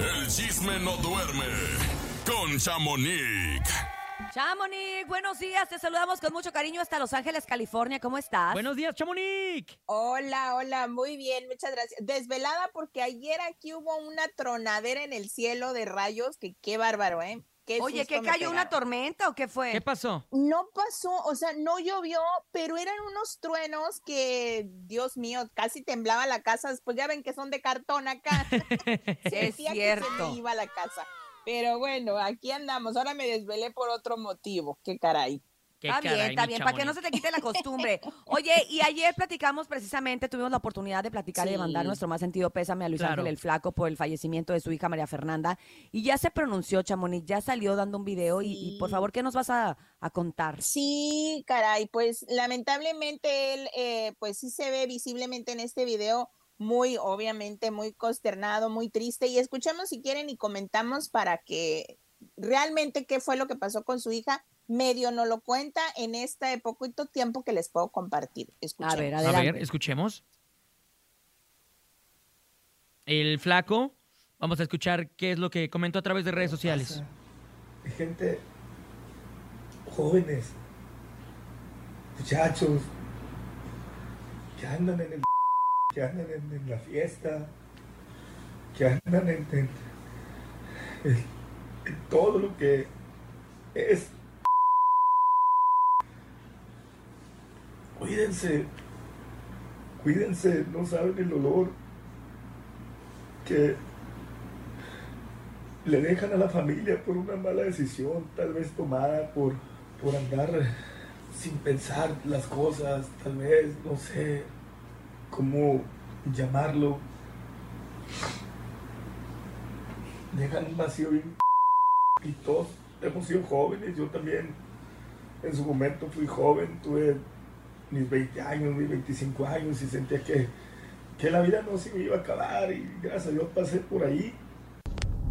El chisme no duerme con Chamonix. Chamonix, buenos días. Te saludamos con mucho cariño hasta Los Ángeles, California. ¿Cómo estás? Buenos días, Chamonix. Hola, hola, muy bien, muchas gracias. Desvelada porque ayer aquí hubo una tronadera en el cielo de rayos, que qué bárbaro, ¿eh? Qué Oye, ¿qué cayó? ¿Una tormenta o qué fue? ¿Qué pasó? No pasó, o sea, no llovió, pero eran unos truenos que, Dios mío, casi temblaba la casa. Después ya ven que son de cartón acá. es Sentía que se cierto. me iba la casa. Pero bueno, aquí andamos. Ahora me desvelé por otro motivo. Qué caray. Está bien, está bien, para que no se te quite la costumbre. Oye, y ayer platicamos precisamente, tuvimos la oportunidad de platicar y de mandar nuestro más sentido pésame a Luis Claro. Ángel el Flaco por el fallecimiento de su hija María Fernanda. Y ya se pronunció, Chamonix, ya salió dando un video y, y, por favor, ¿qué nos vas a, a contar? Sí, caray, pues lamentablemente él, eh, pues sí se ve visiblemente en este video muy, obviamente, muy consternado, muy triste. Y escuchemos si quieren y comentamos para que realmente qué fue lo que pasó con su hija. Medio no lo cuenta en este poquito tiempo que les puedo compartir. A Escuchemos. ver, A ver, escuchemos. El flaco. Vamos a escuchar qué es lo que comentó a través de redes sociales. Hay gente, jóvenes, muchachos, que andan en el que andan en, en la fiesta, que andan en, en- en- en todo lo que es. Cuídense, cuídense, no saben el olor que le dejan a la familia por una mala decisión, tal vez tomada por, por andar sin pensar las cosas, tal vez, no sé cómo llamarlo. Dejan un vacío bien y todos hemos sido jóvenes, yo también en su momento fui joven, tuve mis 20 años, mis 25 años y sentía que, que la vida no se me iba a acabar y gracias a Dios pasé por ahí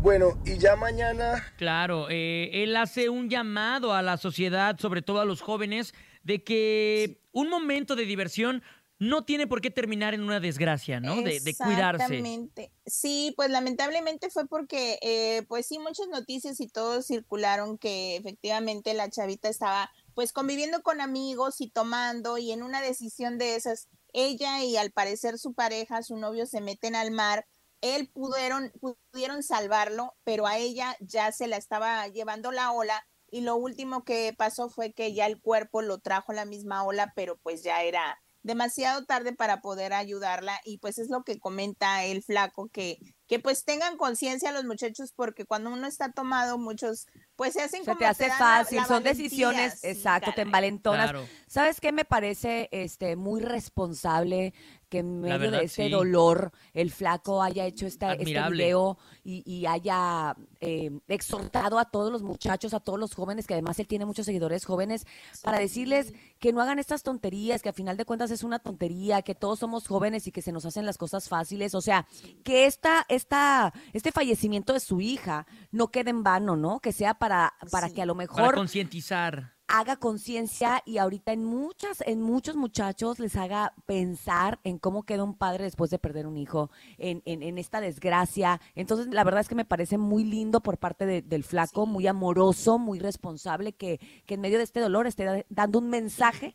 Bueno, y ya mañana Claro, eh, él hace un llamado a la sociedad, sobre todo a los jóvenes, de que un momento de diversión no tiene por qué terminar en una desgracia, ¿no? De, de cuidarse. Exactamente. Sí, pues lamentablemente fue porque, eh, pues sí, muchas noticias y todo circularon que efectivamente la chavita estaba pues conviviendo con amigos y tomando y en una decisión de esas, ella y al parecer su pareja, su novio se meten al mar. Él pudieron, pudieron salvarlo, pero a ella ya se la estaba llevando la ola y lo último que pasó fue que ya el cuerpo lo trajo la misma ola, pero pues ya era demasiado tarde para poder ayudarla y pues es lo que comenta el flaco que que pues tengan conciencia los muchachos porque cuando uno está tomado muchos pues se hacen Se como te hace fácil, la son decisiones, sí, exacto, te envalentonas. Claro. ¿Sabes qué me parece este muy responsable que en medio verdad, de este sí. dolor el flaco haya hecho esta, este video y, y haya eh, exhortado a todos los muchachos, a todos los jóvenes, que además él tiene muchos seguidores jóvenes, para decirles que no hagan estas tonterías, que a final de cuentas es una tontería, que todos somos jóvenes y que se nos hacen las cosas fáciles. O sea, que esta, esta, este fallecimiento de su hija no quede en vano, ¿no? Que sea para, para Sí. que a lo Para mejor concientizar. haga conciencia y ahorita en muchas, en muchos muchachos les haga pensar en cómo queda un padre después de perder un hijo, en, en, en esta desgracia. Entonces, la verdad es que me parece muy lindo por parte de- del flaco, muy amoroso, muy responsable, que, que en medio de este dolor esté da- dando un mensaje.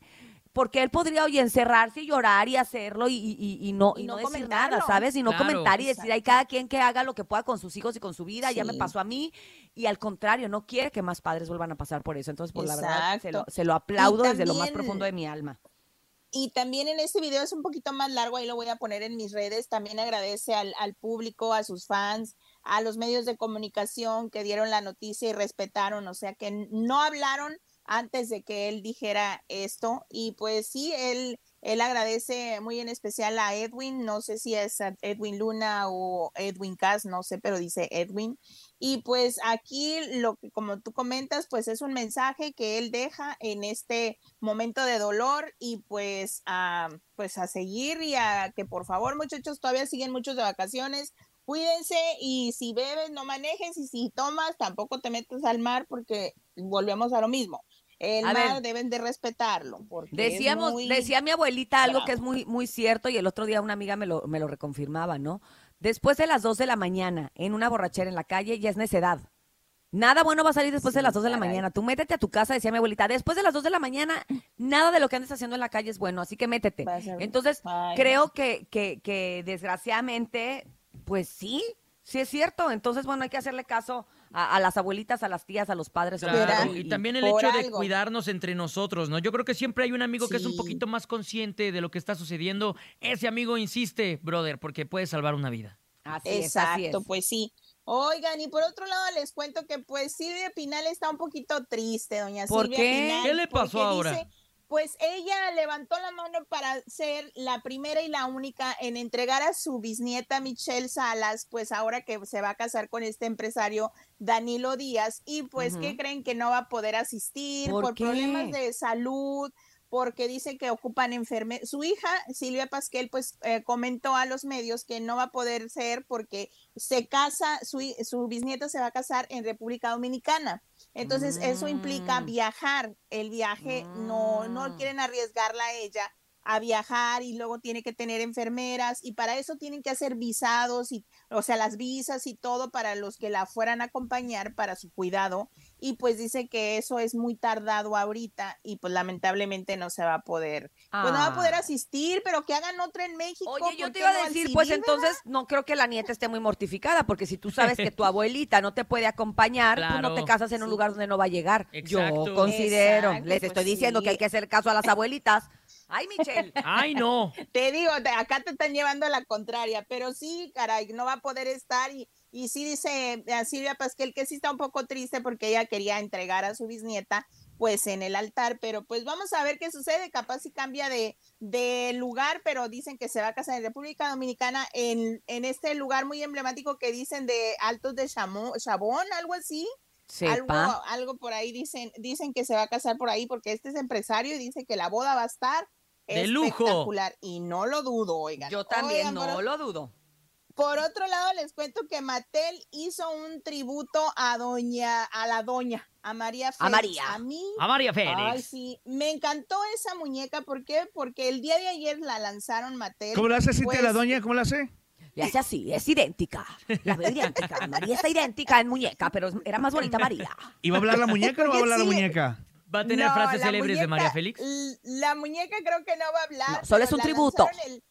Porque él podría, oye, encerrarse y llorar y hacerlo y, y- y- y no, Y no, no decir nada, ¿sabes? Y no Claro. comentar y decir, hay cada quien que haga lo que pueda con sus hijos y con su vida, ya me pasó a mí, y al contrario, no quiere que más padres vuelvan a pasar por eso. Entonces, por la verdad, se lo, se lo aplaudo desde lo más profundo de mi alma. Y también en este video es un poquito más largo, ahí lo voy a poner en mis redes. También agradece al, al público, a sus fans, a los medios de comunicación que dieron la noticia y respetaron, o sea que no hablaron antes de que él dijera esto. Y pues sí, él, él agradece muy en especial a Edwin, no sé si es Edwin Luna o Edwin Cass, no sé, pero dice Edwin. Y pues aquí, lo que como tú comentas, pues es un mensaje que él deja en este momento de dolor y pues a, pues a seguir y a que por favor muchachos todavía siguen muchos de vacaciones, cuídense y si bebes no manejes y si tomas tampoco te metes al mar porque volvemos a lo mismo. El A mar ver. deben de respetarlo. Porque Decíamos, decía mi abuelita algo bravo. que es muy, muy cierto y el otro día una amiga me lo, me lo reconfirmaba, ¿no? después de las 2 de la mañana en una borrachera en la calle ya es necedad. Nada bueno va a salir después de las 2 de la mañana. Tú métete a tu casa, decía mi abuelita, después de las 2 de la mañana nada de lo que andes haciendo en la calle es bueno, así que métete. Entonces, Ay, creo que, que, que desgraciadamente, pues sí, sí es cierto. Entonces, bueno, hay que hacerle caso a, a las abuelitas, a las tías, a los padres. Claro, y también el hecho de algo. cuidarnos entre nosotros, ¿no? Yo creo que siempre hay un amigo que es un poquito más consciente de lo que está sucediendo. Ese amigo insiste, brother, porque puede salvar una vida. Así es, así Exacto, es. pues sí. Oigan, y por otro lado les cuento que pues Silvia Pinal está un poquito triste, doña ¿Por Silvia qué? Pinal. ¿Qué le pasó ahora? dice, pues ella levantó la mano para ser la primera y la única en entregar a su bisnieta Michelle Salas, pues ahora que se va a casar con este empresario Danilo Díaz, y pues que creen que no va a poder asistir ¿Por problemas de salud, porque dice que ocupan enferme. Su hija, Silvia Pasquel, pues eh, comentó a los medios que no va a poder ser porque se casa, su, su bisnieta se va a casar en República Dominicana. Entonces, eso implica Mm. viajar. El viaje no, Mm. no quieren arriesgarla a ella a viajar y luego tiene que tener enfermeras y para eso tienen que hacer visados y o sea las visas y todo para los que la fueran a acompañar para su cuidado y pues dice que eso es muy tardado ahorita y pues lamentablemente no se va a poder pues no va a poder Ah. asistir pero que hagan otra en México Oye, yo ¿por te iba a no decir, civil, pues verdad? entonces no creo que la nieta esté muy mortificada, porque si tú sabes que tu abuelita no te puede acompañar, tú no te casas en un Sí. lugar donde no va a llegar. Exacto. Yo considero, Exacto, les pues estoy diciendo sí. que hay que hacer caso a las abuelitas. Ay, Michelle. ¡Ay, no! Te digo, acá te están llevando a la contraria, pero sí, caray, no va a poder estar y, y sí dice a Silvia Pasquel que sí está un poco triste porque ella quería entregar a su bisnieta pues en el altar, pero pues vamos a ver qué sucede, capaz si cambia de, de lugar, pero dicen que se va a casar en República Dominicana en, en este lugar muy emblemático que dicen de Altos de Chabón, algo así. Algo, algo por ahí dicen, dicen que se va a casar por ahí porque este es empresario y dice que la boda va a estar De lujo. espectacular y no lo dudo, oigan. Yo también Oigan, no por, lo dudo. por otro lado les cuento que Mattel hizo un tributo a doña, a la doña, a María Félix. María. A mí, A María Félix. ay sí, me encantó esa muñeca, ¿por qué? Porque el día de ayer la lanzaron Mattel. ¿Cómo la hace Cintia pues, la doña? ¿Cómo la hace? Le hace así, es idéntica. La veo idéntica. María está idéntica en muñeca, pero era más bonita María. ¿Y va a hablar la muñeca o no va a hablar la Sí. muñeca? ¿Va a tener No, frases célebres de María Félix? La muñeca creo que no va a hablar. No, solo es un la tributo. lanzaron el-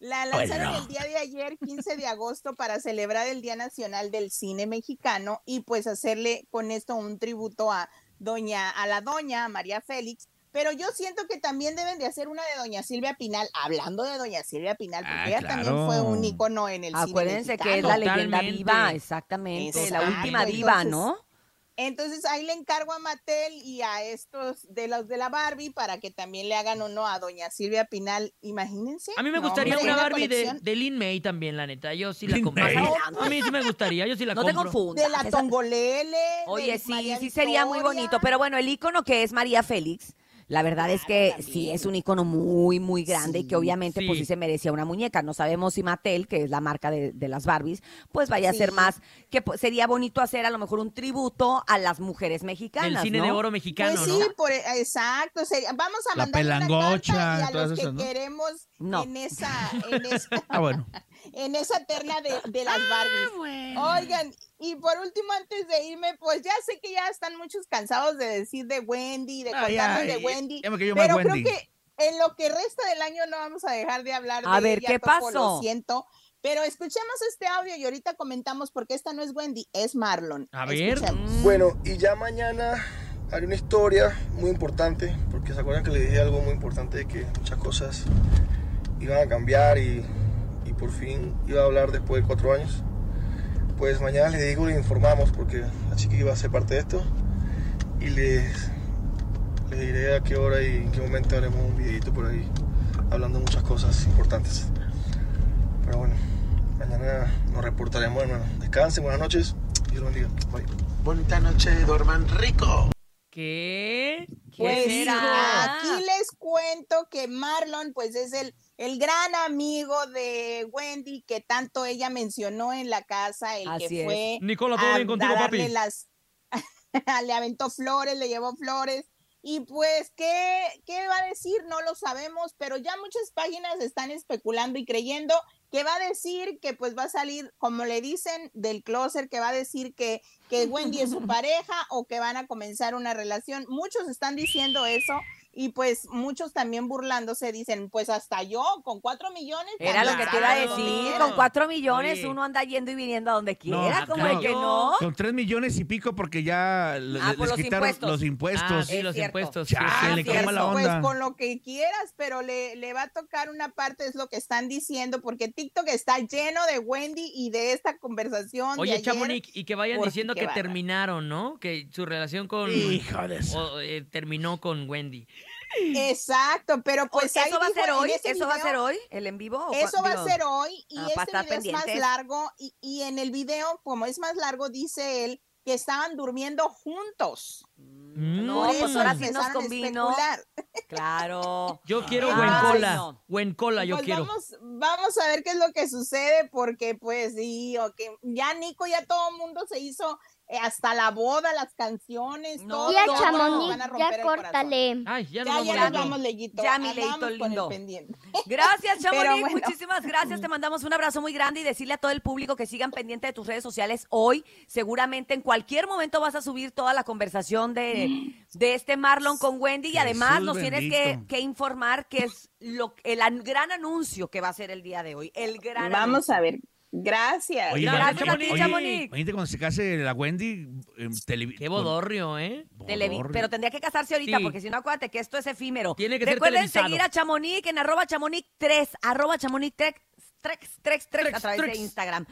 la lanzaron el día de ayer, 15 de agosto, para celebrar el Día Nacional del Cine Mexicano y pues hacerle con esto un tributo a doña, a la doña a María Félix. Pero yo siento que también deben de hacer una de doña Silvia Pinal, hablando de doña Silvia Pinal, porque Ah, ella también fue un icono en el Acuérdense cine que es la leyenda viva, exactamente. La última diva, entonces, ¿no? Entonces ahí le encargo a Mattel y a estos de los de la Barbie para que también le hagan uno a doña Silvia Pinal. Imagínense. A mí me No, gustaría una Barbie de, de Lin May también, la neta. Yo sí la compro. May. A mí sí me gustaría, yo sí la No te compro. confundas. De la esa- Tongolele. de Oye, sí, María sí sería muy bonito, pero bueno, el icono que es María Félix, la verdad es que sí es un icono muy, muy grande y que Sí. obviamente pues Sí. se merecía una muñeca. No sabemos si Mattel, que es la marca de, de las Barbies, pues vaya a ser más, que pues, sería bonito hacer a lo mejor un tributo a las mujeres mexicanas, Del cine ¿no? de oro mexicano, Pues sí, ¿no? por, exacto. sería- vamos a La mandar una carta y a todas los que esas, ¿no? queremos No. en esa, en esa, Ah, bueno. en esa terna de, de las Barbies. Oigan, y por último, antes de irme, pues ya sé que ya están muchos cansados de decir de Wendy, de Ah, contarnos ya, de Wendy. ya pero Wendy. creo que en lo que resta del año no vamos a dejar de hablar A de ver, ella, ¿qué Topo, pasó? Lo siento. Pero escuchemos este audio y ahorita comentamos porque esta no es Wendy, es Marlon. A ver. Escuchemos. Bueno, y ya mañana haré una historia muy importante, porque se acuerdan que le dije algo muy importante de que muchas cosas iban a cambiar y, y por fin iba a hablar después de cuatro años. Pues mañana les digo, les informamos, porque la chica iba a ser parte de esto y les, les diré a qué hora y en qué momento haremos un videito por ahí hablando de muchas cosas importantes. Pero bueno, mañana nos reportaremos, hermano. Descansen, buenas noches. Dios los bendiga. Bye. Bonita noche, duerman rico. ¿Qué? ¿Qué Pues será? aquí les cuento que Marlon, pues es el, el gran amigo de Wendy que tanto ella mencionó en la casa, el Así que es. fue Nicola, ¿todo a- bien contigo, a darle papi? las- le aventó flores, le llevó flores. Y pues, ¿qué, ¿qué va a decir? No lo sabemos, pero ya muchas páginas están especulando y creyendo que va a decir que pues va a salir, como le dicen, del closet, que va a decir que, que Wendy es su pareja o que van a comenzar una relación. Muchos están diciendo eso y pues muchos también burlándose dicen, pues hasta yo con cuatro millones. Era lo que te iba a decir, con cuatro millones Oye. uno anda yendo y viniendo a donde quiera, No, como no. el que no. Con tres millones y pico porque ya Ah, por les los quitaron impuestos. los Ah, impuestos. sí, Es los cierto. impuestos. Ya, sí, se sí, le sí. quema la Pues onda. con lo que quieras, pero le, le va a tocar una parte, es lo que están diciendo, porque TikTok está lleno de Wendy y de esta conversación. Oye. Chamonix, y que vayan diciendo que terminaron, ¿no? Que su relación con... Hijo de o, eh, terminó con Wendy. Exacto, pero pues ahí ¿Eso va a ser hoy? ¿Eso va a ser hoy? ¿El en vivo? o Eso va a ser hoy y ah, este video es más largo y, y en el video, como es más largo, dice él que estaban durmiendo juntos. No, Por pues ahora sí nos convino. Claro. Yo quiero Huencola. no. Huencola, yo Pues quiero. Vamos, vamos a ver qué es lo que sucede, porque pues sí, o que ya Nico, ya todo el mundo se hizo hasta la boda, las canciones, No, todo. Tía Chamonix, van a romper ya córtale. Ay, ya, Ya, nos ya vamos, nos vamos, Leyito. Ya, mi Leito lindo. pendiente. Gracias, Chamonix. bueno. Muchísimas gracias. Te mandamos un abrazo muy grande y decirle a todo el público que sigan pendiente de tus redes sociales hoy. Seguramente en cualquier momento vas a subir toda la conversación de, de este Marlon con Wendy y además Jesús nos tienes que, bendito. que informar que es lo, el an- gran anuncio que va a ser el día de hoy. El gran Vamos anuncio. a ver. Gracias. Oye, Gracias, oye, Chamonix. imagínate cuando se case la Wendy. en televi- Qué bodorrio, ¿eh? Televi- Bodorrio. pero tendría que casarse ahorita Sí. porque si no acuérdate que esto es efímero. Tiene que ser Recuerden televisado. seguir a Chamonix en arroba chamonix 3, arroba chamonix 3, 3, 3, 3 a través trex. de Instagram.